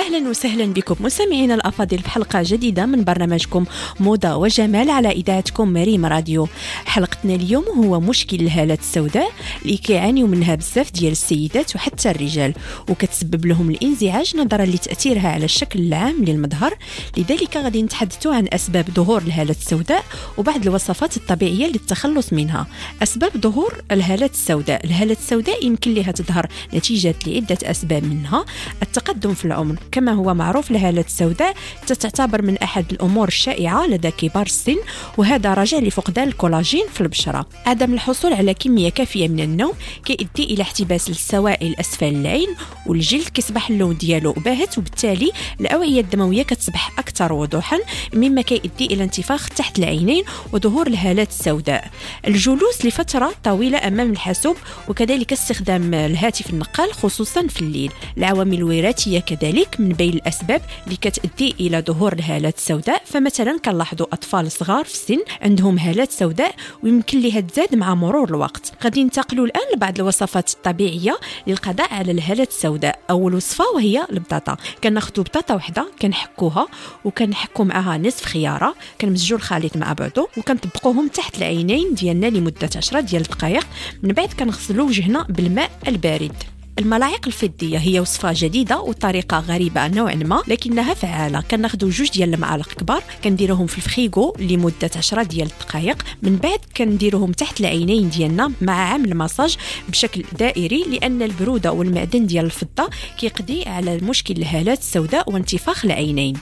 أهلا وسهلا بكم مستمعينا الأفاضل في حلقة جديدة من برنامجكم موضة وجمال على إذاعتكم مريم راديو. حلقتنا اليوم هو مشكل الهالات السوداء اللي كيعانيو منها بزاف ديال السيدات وحتى الرجال وكتسبب لهم الإنزعاج نظرا لتأثيرها على الشكل العام للمظهر. لذلك غادي نتحدثوا عن أسباب ظهور الهالات السوداء وبعض الوصفات الطبيعية للتخلص منها. أسباب ظهور الهالات السوداء. الهالات السوداء يمكن لها تظهر نتيجة لعدة أسباب منها. التقدم في العمر. كما هو معروف الهالات السوداء تعتبر من أحد الأمور الشائعة لدى كبار السن وهذا راجع لفقدان الكولاجين في البشرة. عدم الحصول على كمية كافية من النوم كيؤدي إلى احتباس السوائل أسفل العين والجلد كيصبح اللون ديالو باهت وبالتالي الأوعية الدموية كتصبح أكثر وضوحا مما كيؤدي إلى انتفاخ تحت العينين وظهور الهالات السوداء. الجلوس لفترة طويلة أمام الحاسوب وكذلك استخدام الهاتف النقال خصوصا في الليل. العوامل الوراثية كذلك من بين الأسباب اللي كتؤدي إلى ظهور الهالات السوداء. فمثلا كنلاحظوا أطفال صغار في السن عندهم هالات سوداء ويمكن لها تزاد مع مرور الوقت. غادي ننتقلوا الآن لبعض الوصفات الطبيعية للقضاء على الهالات السوداء. أول وصفة وهي البطاطا. كناخذوا بطاطا وحدة كنحكوها وكنحكوا معها نصف خيارة. كنمزجوا الخليط مع بعضه وكنطبقوهم تحت العينين ديالنا لمدة 10 ديال الدقائق من بعد كنغسلوا وجهنا بالماء البارد. الملاعق الفضية هي وصفة جديدة وطريقة غريبة نوعا ما لكنها فعالة. كناخذوا جوج ديال المعالق كبار كنديروهم في الفخيغو لمدة 10 ديال الدقائق من بعد كنديروهم تحت العينين ديالنا مع عمل مساج بشكل دائري لأن البرودة والمعدن ديال الفضة كيقضي على مشكل الهالات السوداء وانتفاخ العينين.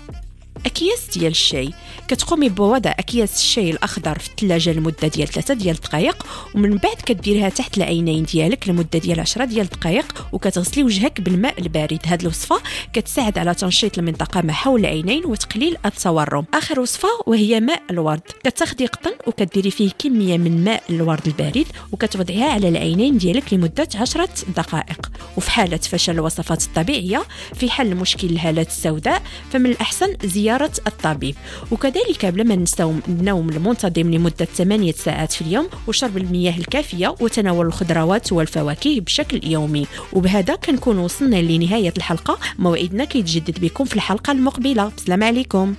أكياس ديال الشاي. كتقومي بوضع أكياس الشاي الأخضر في الثلاجه لمدة ديال 3 ديال الدقائق ومن بعد كديريها تحت العينين ديالك لمدة ديال 10 ديال الدقائق وكتغسلي وجهك بالماء البارد. هذه الوصفة كتساعد على تنشيط المنطقة ما حول العينين وتقليل التورم آخر وصفة وهي ماء الورد. كتاخدي قطن وكديري فيه كمية من ماء الورد البارد وكتوضعيها على العينين ديالك لمدة 10 دقائق. وفي حالة فشل الوصفات الطبيعية في حل مشكل الهالات السوداء فمن الأحسن زيارة الطبيب. وكذلك ما ننساو النوم المنتظم لمدة 8 ساعات في اليوم وشرب المياه الكافية وتناول الخضروات والفواكه بشكل يومي. وبهذا كنكون وصلنا لنهاية الحلقة. موعدنا كيتجدد بكم في الحلقة المقبلة. السلام عليكم.